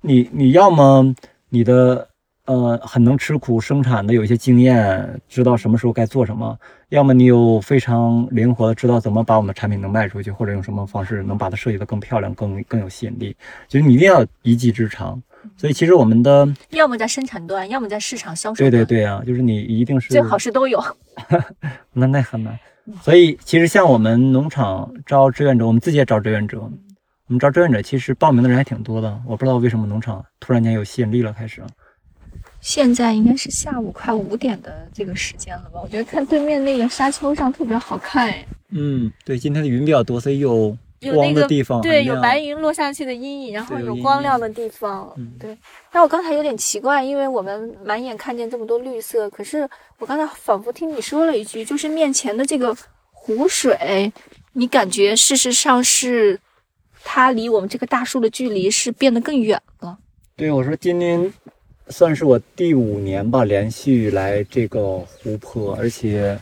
你你要么你的。呃，很能吃苦生产的，有一些经验，知道什么时候该做什么。要么你有非常灵活的，知道怎么把我们的产品能卖出去，或者用什么方式能把它设计的更漂亮、更更有吸引力。就是你一定要一技之长。所以其实我们的要么在生产端，要么在市场销售。对对对啊，就是你一定是最好是都有。(laughs) 那那很难。所以其实像我们农场招志愿者，我们自己也招志愿者。我们招志愿者，其实报名的人还挺多的。我不知道为什么农场突然间有吸引力了，开始。现在应该是下午快五点的这个时间了吧？我觉得看对面那个沙丘上特别好看哎。嗯，对，今天的云比较多，所以有光的地方，对，有白云落下去的阴影，然后有光亮的地方。嗯，对。但我刚才有点奇怪，因为我们满眼看见这么多绿色，可是我刚才仿佛听你说了一句，就是面前的这个湖水，你感觉事实上是它离我们这个大树的距离是变得更远了。对，我说今年。算是我第五年吧，连续来这个湖泊，而且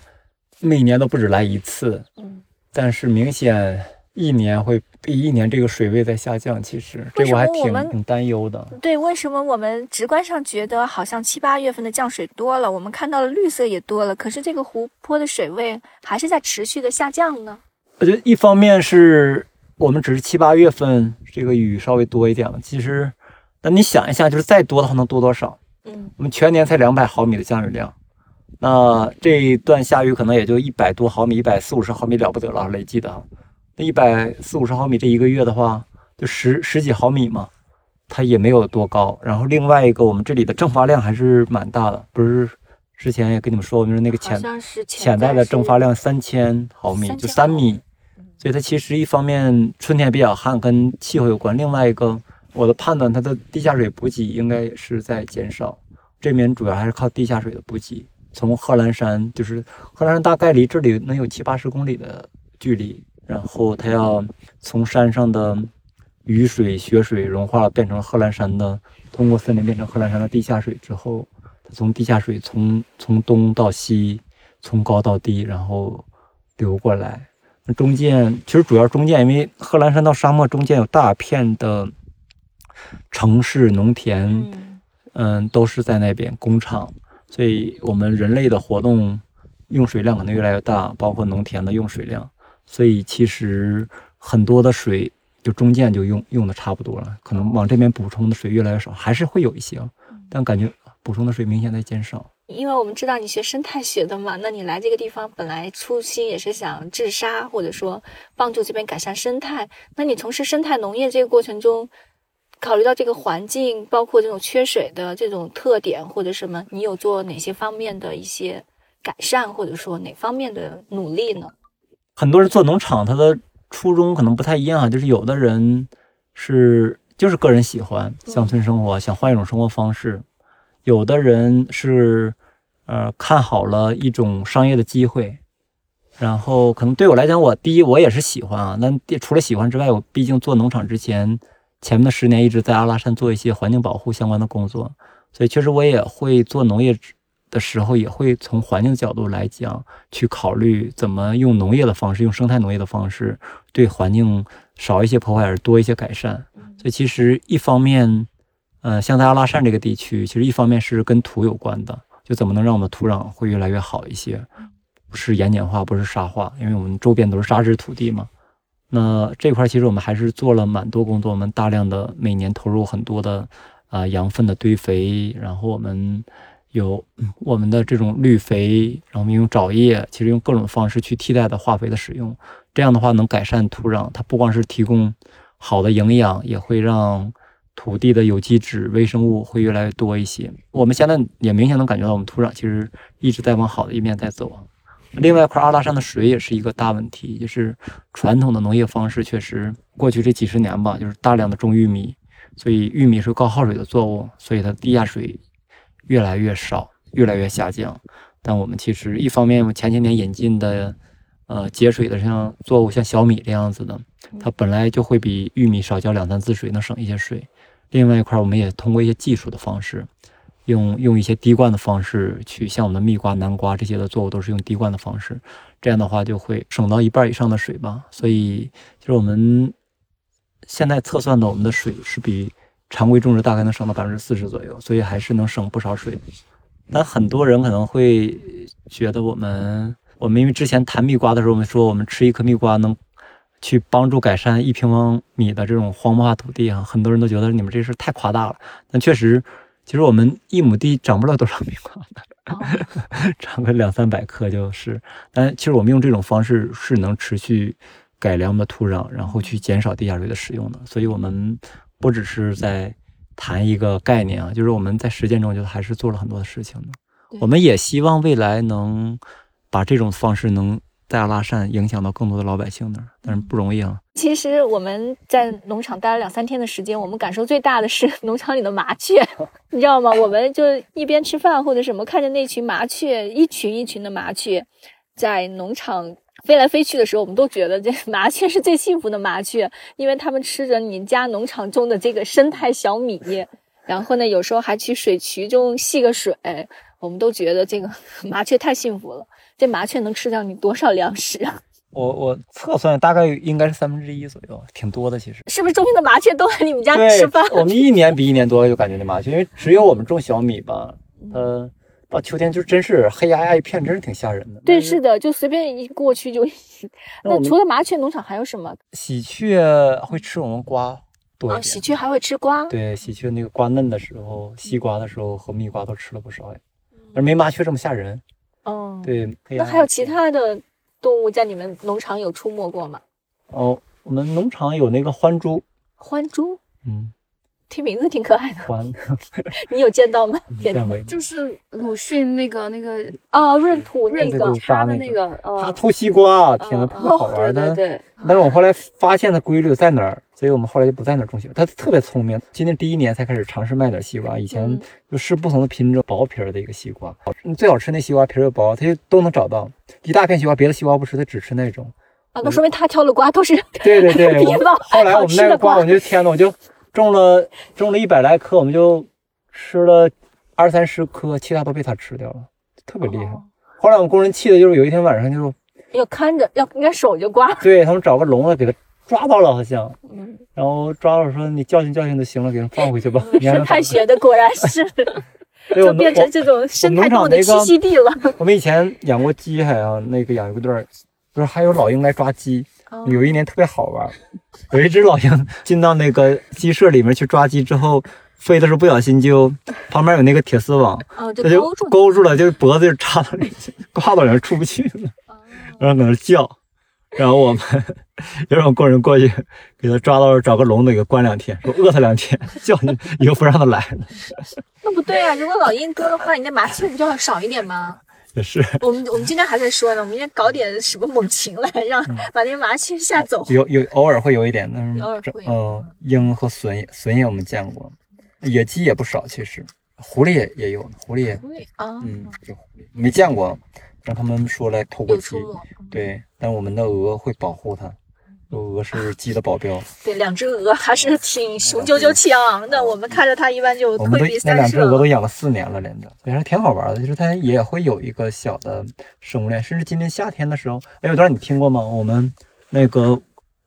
每年都不止来一次。嗯，但是明显一年会比一年这个水位在下降。其实这我还挺挺担忧的。对，为什么我们直观上觉得好像七八月份的降水多了，我们看到了绿色也多了，可是这个湖泊的水位还是在持续的下降呢？我觉得一方面是我们只是七八月份这个雨稍微多一点了，其实。那你想一下，就是再多的话能多多少？嗯，我们全年才两百毫米的降雨量，那这一段下雨可能也就一百多毫米，一百四五十毫米了不得了，累计的。那一百四五十毫米这一个月的话，就十十几毫米嘛，它也没有多高。然后另外一个，我们这里的蒸发量还是蛮大的，不是之前也跟你们说，就是那个潜潜在的蒸发量三千毫米，就三米。所以它其实一方面春天比较旱，跟气候有关；另外一个。我的判断，它的地下水补给应该也是在减少。这边主要还是靠地下水的补给。从贺兰山，就是贺兰山大概离这里能有七八十公里的距离，然后它要从山上的雨水、雪水融化变成贺兰山的，通过森林变成贺兰山的地下水之后，它从地下水从从东到西，从高到低，然后流过来。那中间其实主要中间，因为贺兰山到沙漠中间有大片的城市、农田，嗯嗯，都是在那边工厂，所以我们人类的活动用水量可能越来越大，包括农田的用水量，所以其实很多的水就中间就用用的差不多了，可能往这边补充的水越来越少，还是会有一些，但感觉补充的水明显在减少。因为我们知道你学生态学的嘛，那你来这个地方本来初心也是想治沙，或者说帮助这边改善生态。那你从事生态农业这个过程中，考虑到这个环境，包括这种缺水的这种特点或者什么，你有做哪些方面的一些改善，或者说哪方面的努力呢？很多人做农场，他的初衷可能不太一样，就是有的人是就是个人喜欢乡村生活，想换一种生活方式；有的人是呃看好了一种商业的机会。然后可能对我来讲，我第一我也是喜欢啊，那除了喜欢之外，我毕竟做农场之前前面的十年一直在阿拉善做一些环境保护相关的工作，所以确实我也会做农业的时候，也会从环境角度来讲，去考虑怎么用农业的方式，用生态农业的方式，对环境少一些破坏而多一些改善。所以其实一方面，呃，像在阿拉善这个地区，其实一方面是跟土有关的，就怎么能让我们的土壤会越来越好一些，不是盐碱化，不是沙化，因为我们周边都是沙质土地嘛。那这块其实我们还是做了蛮多工作，我们大量的每年投入很多的啊、羊粪的堆肥，然后我们有嗯我们的这种绿肥，然后我们用沼液，其实用各种方式去替代的化肥的使用，这样的话能改善土壤，它不光是提供好的营养，也会让土地的有机质、微生物会越来越多一些。我们现在也明显能感觉到，我们土壤其实一直在往好的一面在走。另外一块阿拉善的水也是一个大问题，就是传统的农业方式确实过去这几十年吧，就是大量的种玉米，所以玉米是高耗水的作物，所以它地下水越来越少，越来越下降。但我们其实一方面，我前些年引进的呃节水的像作物，像小米这样子的，它本来就会比玉米少浇两三次水，能省一些水。另外一块，我们也通过一些技术的方式，用用一些滴灌的方式去，像我们的蜜瓜、南瓜这些的作物都是用滴灌的方式，这样的话就会省到一半以上的水吧。所以就是我们现在测算的，我们的水是比常规种植大概能省到百分之四十左右，所以还是能省不少水。但很多人可能会觉得我们，我们因为之前谈蜜瓜的时候，我们说我们吃一颗蜜瓜能去帮助改善一平方米的这种荒漠化土地啊，很多人都觉得你们这事太夸大了。但确实，其实我们一亩地长不了多少米 (laughs) 长个两三百克就是。但其实我们用这种方式是能持续改良我们的土壤，然后去减少地下水的使用的。所以我们不只是在谈一个概念啊，就是我们在实践中就还是做了很多的事情的。我们也希望未来能把这种方式能在阿拉善影响到更多的老百姓那儿，但是不容易啊。其实我们在农场待了两三天的时间，我们感受最大的是 (laughs) 农场里的麻雀，你知道吗？我们就一边吃饭或者什么，看着那群麻雀，一群一群的麻雀在农场飞来飞去的时候，我们都觉得这 (laughs) 麻雀是最幸福的麻雀，因为它们吃着你家农场种的这个生态小米，然后呢，有时候还去水渠中戏个水，我们都觉得这个 (laughs) 麻雀太幸福了。这麻雀能吃掉你多少粮食啊？(laughs) 我我测算大概应该是三分之一左右，挺多的其实。是不是周边的麻雀都来你们家对吃饭？，我们一年比一年多，就感觉那麻雀，因为只有我们种小米吧，呃，到秋天就真是黑压压一片，真是挺吓人的。对，是的，就随便一过去就。(laughs) 那除了麻雀农场还有什么？喜鹊会吃我们瓜多一啊，喜鹊还会吃瓜。对，喜鹊那个瓜嫩的时候，西瓜的时候和蜜瓜都吃了不少哎，而没麻雀这么吓人。嗯，。对，那还有其他的动物在你们农场有出没过吗？哦，我们农场有那个獾猪，獾猪，嗯，听名字挺可爱的，欢 (laughs) 你有见到吗？(laughs) 就是鲁迅那个那个啊，闰土那个他的那那个呃他吐西瓜，天呐，特别好玩的。对对对，但是我后来发现的规律在哪儿，所以我们后来就不在那儿种西瓜。他特别聪明，今年第一年才开始尝试卖点西瓜，以前嗯就试不同的品种，薄皮儿的一个西瓜，最好吃那西瓜皮儿又薄，他就都能找到。一大片西瓜，别的西瓜不吃，他只吃那种。啊，那说明他挑的瓜都是对对对，(laughs) 我后来我们那个瓜我就天呐，我就种了种了一百来棵，我们就吃了二三十颗，其他都被它吃掉了，特别厉害。哦后来我们工人气的就是有一天晚上就要看着，要应该手就刮。对他们找个笼子给它抓到了，好像，嗯，然后抓到说你教训教训就行了，给人放回去吧。生态学的果然是，(laughs) 就变成这种生态动物的栖息地了。我我们以前养过鸡，还有那个养一个段儿，就是还有老鹰来抓鸡。哦有一年特别好玩，有一只老鹰进到那个鸡舍里面去抓鸡之后，飞的时候不小心就旁边有那个铁丝网，哦，就它就勾住了，就脖子就插到里去，挂到里面出不去了，哦然后搁那叫，然后我们 (laughs) 有种工人过去给它抓到，找个笼子给它关两天，说饿它两天，(laughs) 叫你以后不让它来了，那不对啊！如果老鹰多的话，你那麻雀不就要少一点吗？也是 (laughs) 我们我们今天还在说呢，我们应该搞点什么猛禽来，让嗯把那些麻雀吓走。有有偶尔会有一点，但是偶尔鹰和隼隼也我们见过，野鸡也不少，其实狐狸也也有，狐狸也对啊，嗯有狐狸没见过，让他们说来偷过鸡？对，但我们的鹅会保护它，鹅是鸡的保镖，对，两只鹅还是挺雄赳赳气昂昂的，我们看着它一般就我们那退避三两只鹅都。养了四年了，连着，也是挺好玩的。就是它也会有一个小的生物链，甚至今年夏天的时候，哎，有段你听过吗？我们那个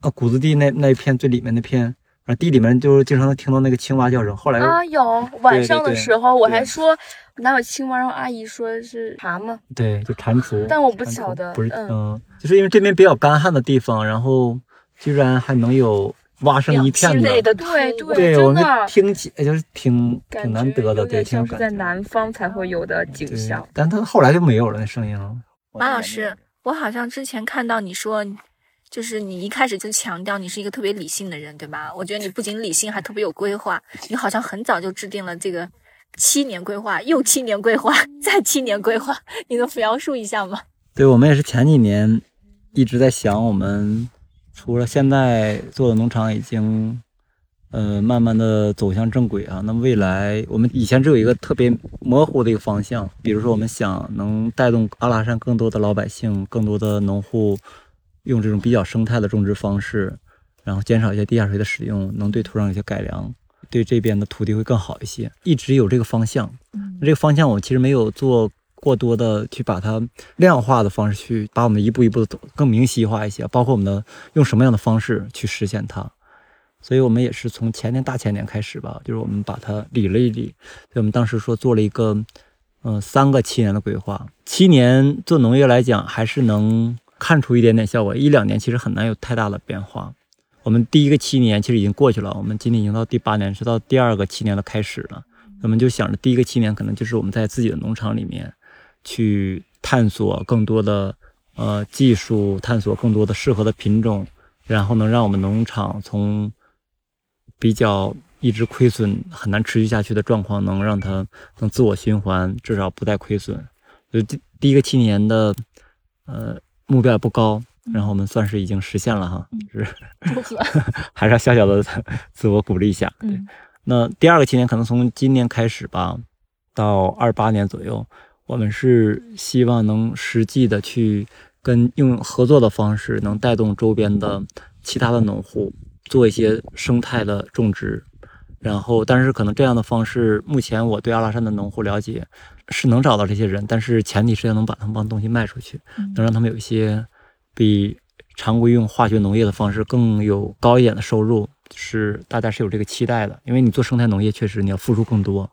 呃谷子地那那一片最里面那片，啊地里面就是经常能听到那个青蛙叫声。后来啊有晚上的时候我还说哪有青蛙，然后阿姨说是蛤蟆，对，就蟾蜍，但我不晓得不是，嗯嗯，就是因为这边比较干旱的地方，然后居然还能有挖生一片的对对对，我们听起哎就是挺挺难得的，对，挺有感觉。是在南方才会有的景象。但他后来就没有了那声音了。马老师，我好像之前看到你说，就是你一开始就强调你是一个特别理性的人，对吧？我觉得你不仅理性，还特别有规划。你好像很早就制定了这个七年规划，又七年规划，(laughs) 再七年规划，你能描述一下吗？对，我们也是前几年一直在想，我们除了现在做的农场已经，呃，慢慢的走向正轨啊。那么未来，我们以前只有一个特别模糊的一个方向，比如说我们想能带动阿拉善更多的老百姓、更多的农户用这种比较生态的种植方式，然后减少一些地下水的使用，能对土壤有些改良。对这边的土地会更好一些，一直有这个方向。这个方向我其实没有做过多的去把它量化的方式去把我们一步一步的走更明晰化一些，包括我们的用什么样的方式去实现它。所以我们也是从前年大前年开始吧，就是我们把它理了一理。所以我们当时说做了一个，嗯、三个七年的规划。七年做农业来讲，还是能看出一点点效果，一两年其实很难有太大的变化。我们第一个七年其实已经过去了，我们今年已经到第八年，是到第二个七年的开始了。我们就想着第一个七年可能就是我们在自己的农场里面去探索更多的呃技术，探索更多的适合的品种，然后能让我们农场从比较一直亏损很难持续下去的状况，能让它能自我循环，至少不再亏损。就第第一个七年的呃目标也不高，然后我们算是已经实现了哈，是！(laughs) 还是要小小的自我鼓励一下。嗯，那第二个七年可能从今年开始吧，到二八年左右，我们是希望能实际的去跟用合作的方式，能带动周边的其他的农户做一些生态的种植。然后，但是可能这样的方式，目前我对阿拉善的农户了解是能找到这些人，但是前提是要能把他们帮东西卖出去，能让他们有一些比常规用化学农业的方式更有高一点的收入，是大家是有这个期待的。因为你做生态农业，确实你要付出更多，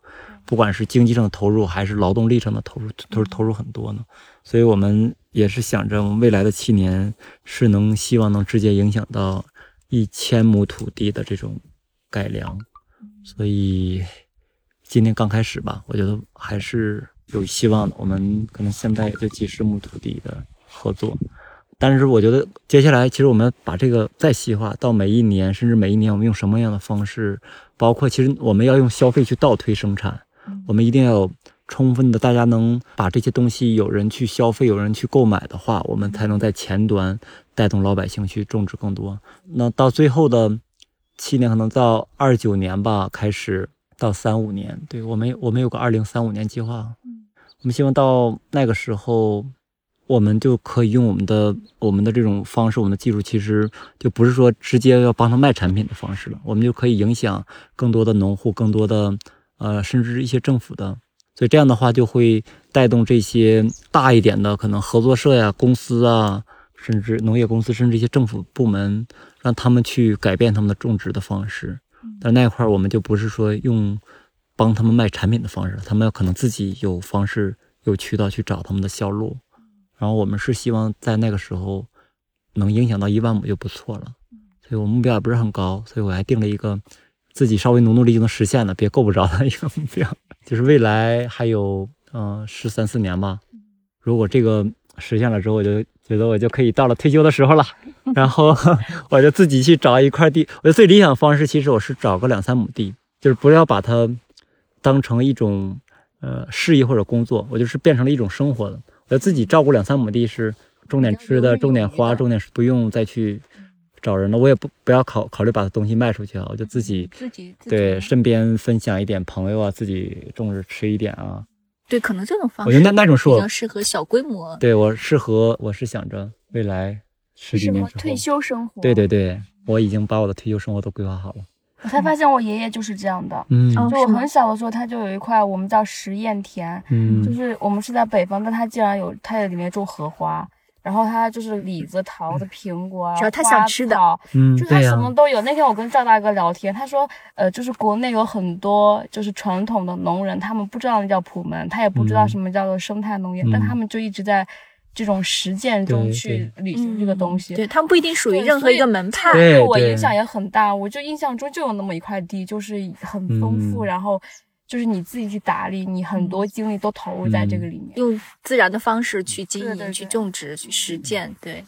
不管是经济上的投入还是劳动力上的投入，都是投入很多呢。所以我们也是想着未来的七年是能希望能直接影响到一千亩土地的这种改良。所以今年刚开始吧，我觉得还是有希望的。我们可能现在也就几十亩土地的合作，但是我觉得接下来其实我们把这个再细化到每一年，甚至每一年我们用什么样的方式，包括其实我们要用消费去倒推生产，我们一定要有充分的大家能把这些东西有人去消费，有人去购买的话，我们才能在前端带动老百姓去种植更多。那到最后的七年，可能到二九年吧，开始到三五年，对我们我们有个二零三五年计划，我们希望到那个时候。我们就可以用我们的我们的这种方式，我们的技术其实就不是说直接要帮他卖产品的方式了，我们就可以影响更多的农户，更多的呃，甚至一些政府的，所以这样的话就会带动这些大一点的可能合作社呀、公司啊，甚至农业公司，甚至一些政府部门，让他们去改变他们的种植的方式。但那块儿我们就不是说用帮他们卖产品的方式，他们可能自己有方式、有渠道去找他们的销路。然后我们是希望在那个时候能影响到一万亩就不错了，所以我目标也不是很高，所以我还定了一个自己稍微努努力就能实现的，别够不着的一个目标，(laughs) 就是未来还有嗯十三四年吧。如果这个实现了之后，我就觉得我就可以到了退休的时候了，然后我就自己去找一块地。我的最理想方式其实我是找个两三亩地，就是不要把它当成一种呃事业或者工作，我就是变成了一种生活的。要自己照顾两三亩地是种点吃的，种点花，种点不用再去找人了。我也不不要考考虑把东西卖出去啊，我就自己自己对身边分享一点朋友啊，自己种着吃一点啊。对，可能这种方式我觉得那那种是我比较适合小规模。对我适合，我是想着未来十几年之后退休生活。对对对，我已经把我的退休生活都规划好了。我才发现我爷爷就是这样的，嗯，就我很小的时候，他就有一块我们叫实验田，嗯，就是我们是在北方，但他竟然有，他在里面种荷花，然后他就是李子、桃子、苹果，只要他想吃的，嗯，就他什么都有。那天我跟赵大哥聊天，他说，呃，就是国内有很多就是传统的农人，他们不知道那叫普门，他也不知道什么叫做生态农业，但他们就一直在。这种实践中去履行这个东西，对他们不一定属于任何一个门派，对我影响也很大。我就印象中就有那么一块地，就是很丰富，然后就是你自己去打理，你很多精力都投入在这个里面，用自然的方式去经营、去种植、去实践。对，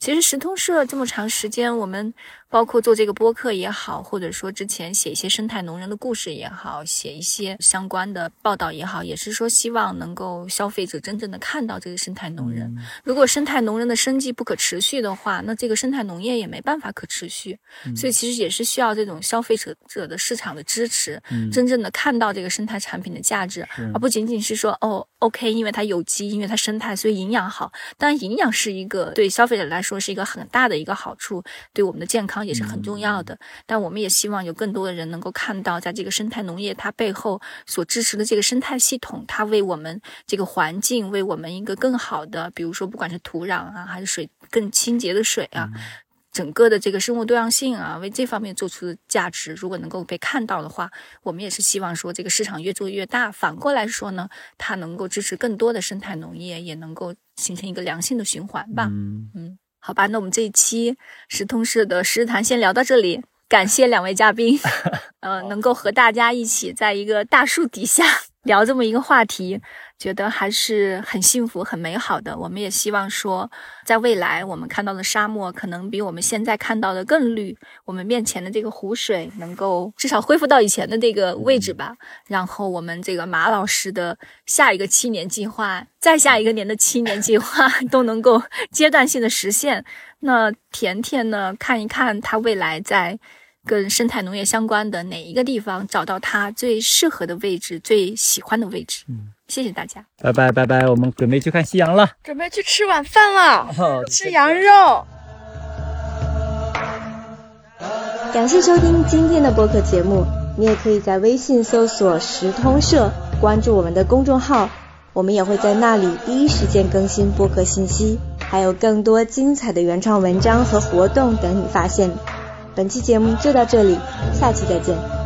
其实石通社这么长时间，我们。包括做这个播客也好，或者说之前写一些生态农人的故事也好，写一些相关的报道也好，也是说希望能够消费者真正的看到这个生态农人。如果生态农人的生计不可持续的话，那这个生态农业也没办法可持续。所以其实也是需要这种消费者者的市场的支持，真正的看到这个生态产品的价值，而不仅仅是说哦，OK，因为它有机，因为它生态，所以营养好。当然，营养是一个对消费者来说是一个很大的一个好处，对我们的健康。也是很重要的，但我们也希望有更多的人能够看到，在这个生态农业它背后所支持的这个生态系统，它为我们这个环境，为我们一个更好的，比如说不管是土壤啊，还是水更清洁的水啊，整个的这个生物多样性啊，为这方面做出的价值，如果能够被看到的话，我们也是希望说这个市场越做越大。反过来说呢，它能够支持更多的生态农业，也能够形成一个良性的循环吧。嗯嗯。好吧，那我们这一期时通社的时日谈先聊到这里，感谢两位嘉宾，(laughs) 呃，能够和大家一起在一个大树底下 (laughs) 聊这么一个话题。觉得还是很幸福、很美好的。我们也希望说，在未来我们看到的沙漠可能比我们现在看到的更绿。我们面前的这个湖水能够至少恢复到以前的这个位置吧。然后我们这个马老师的下一个七年计划，再下一个年的七年计划 (laughs) 都能够阶段性的实现。那甜甜呢？看一看他未来在跟生态农业相关的哪一个地方找到他最适合的位置、最喜欢的位置。嗯。谢谢大家，拜拜拜拜，我们准备去看夕阳了，准备去吃晚饭了，吃羊肉。感谢收听今天的播客节目，你也可以在微信搜索“时通社”，关注我们的公众号，我们也会在那里第一时间更新播客信息，还有更多精彩的原创文章和活动等你发现。本期节目就到这里，下期再见。